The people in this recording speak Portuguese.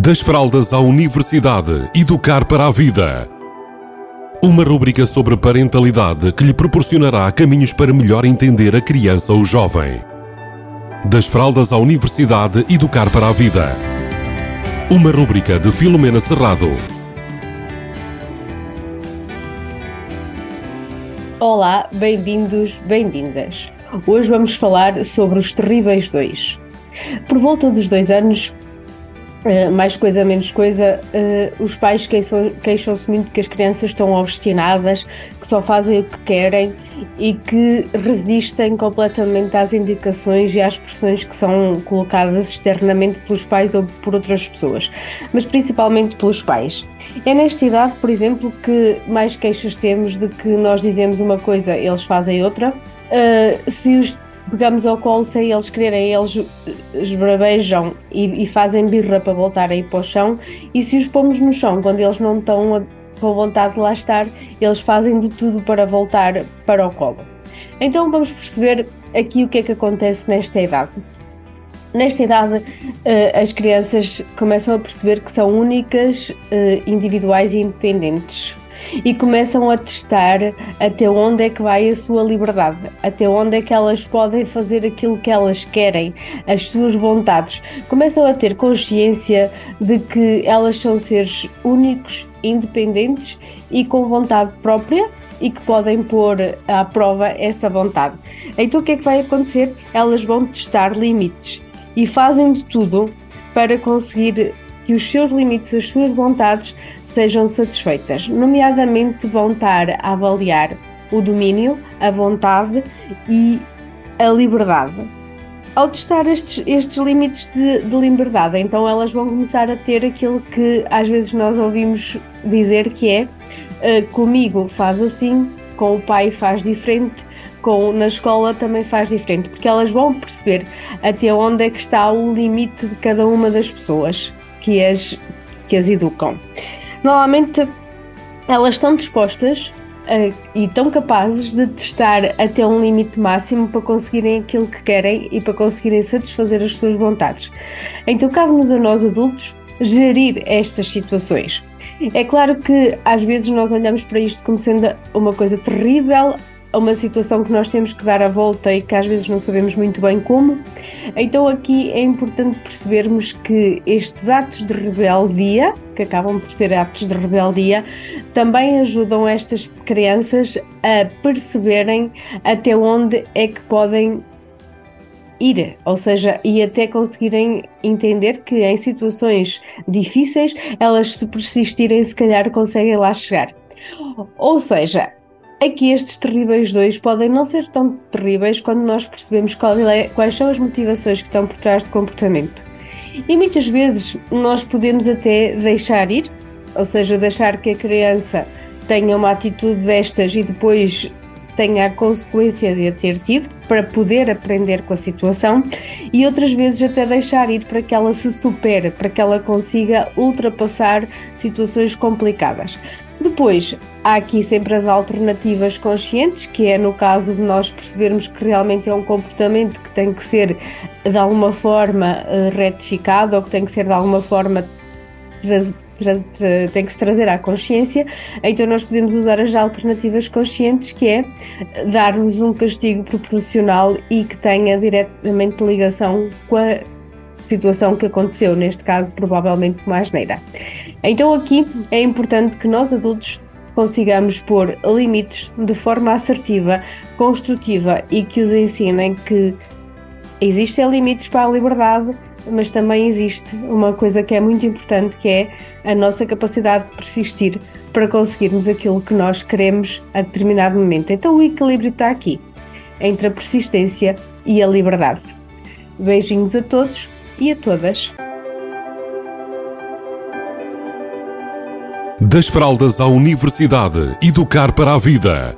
Das fraldas à universidade, educar para a vida. Uma rúbrica sobre parentalidade que lhe proporcionará caminhos para melhor entender a criança ou jovem. Das fraldas à universidade, educar para a vida. Uma rúbrica de Filomena Serrado. Olá, bem-vindos, bem-vindas. Hoje vamos falar sobre os terríveis dois. Por volta dos dois anos, Uh, mais coisa, menos coisa, uh, os pais queixam-se muito que as crianças estão obstinadas, que só fazem o que querem e que resistem completamente às indicações e às pressões que são colocadas externamente pelos pais ou por outras pessoas, mas principalmente pelos pais. É nesta idade, por exemplo, que mais queixas temos de que nós dizemos uma coisa, eles fazem outra. Uh, se os pegamos ao colo sem eles quererem, eles esbravejam e, e, fazem birra para voltar aí para o chão, e se os pomos no chão quando eles não estão a, com vontade de lá estar, eles fazem de tudo para voltar para o colo. Então vamos perceber aqui o que é que acontece nesta idade. Nesta idade, eh, as crianças começam a perceber que são únicas, eh, individuais e independentes e começam a testar até onde é que vai a sua liberdade, até onde é que elas podem fazer aquilo que elas querem, as suas vontades. Começam a ter consciência de que elas são seres únicos, independentes e com vontade própria e que podem pôr à prova essa vontade. Então o que é que vai acontecer? Elas vão testar limites e fazem de tudo para conseguir que os seus limites, as suas vontades sejam satisfeitas. Nomeadamente, vão estar a avaliar o domínio, a vontade e a liberdade. Ao testar estes, estes limites de, de, liberdade, então elas vão começar a ter aquilo que às vezes nós ouvimos dizer que é uh, comigo faz assim, com o pai faz diferente, com na escola também faz diferente, porque elas vão perceber até onde é que está o limite de cada uma das pessoas que as, que as educam. Normalmente elas estão dispostas uh, e estão capazes de testar até um limite máximo para conseguirem aquilo que querem e para conseguirem satisfazer as suas vontades. Então cabe-nos a nós adultos gerir estas situações. É claro que às vezes nós olhamos para isto como sendo uma coisa terrível, a uma situação que nós temos que dar a volta e que às vezes não sabemos muito bem como. Então aqui é importante percebermos que estes atos de rebeldia, que acabam por ser atos de rebeldia, também ajudam estas crianças a perceberem até onde é que podem ir, ou seja, e até conseguirem entender que em situações difíceis elas se persistirem se calhar conseguem lá chegar. Ou seja, Aqui estes terríveis dois podem não ser tão terríveis quando nós percebemos é, quais são as motivações que estão por trás do comportamento. E muitas vezes nós podemos até deixar ir, ou seja, deixar que a criança tenha uma atitude destas e depois tenha a consequência de a ter tido para poder aprender com a situação e outras vezes até deixar ir para que ela se supere, para que ela consiga ultrapassar situações complicadas. Depois, há aqui sempre as alternativas conscientes, que é no caso de nós percebermos que realmente é um comportamento que tem que ser de alguma forma eh, retificado ou que tem que ser de alguma forma tem que se trazer à consciência, então nós podemos usar as alternativas conscientes, que é dar-nos um castigo proporcional e que tenha diretamente ligação com a situação que aconteceu, neste caso, provavelmente uma asneira. Então, aqui é importante que nós adultos consigamos pôr limites de forma assertiva, construtiva e que os ensinem que existem limites para a liberdade, mas também existe uma coisa que é muito importante que é a nossa capacidade de persistir para conseguirmos aquilo que nós queremos a determinado momento. Então o equilíbrio está aqui, entre a persistência e a liberdade. Beijinhos a todos e a todas. Das fraldas à universidade, educar para a vida.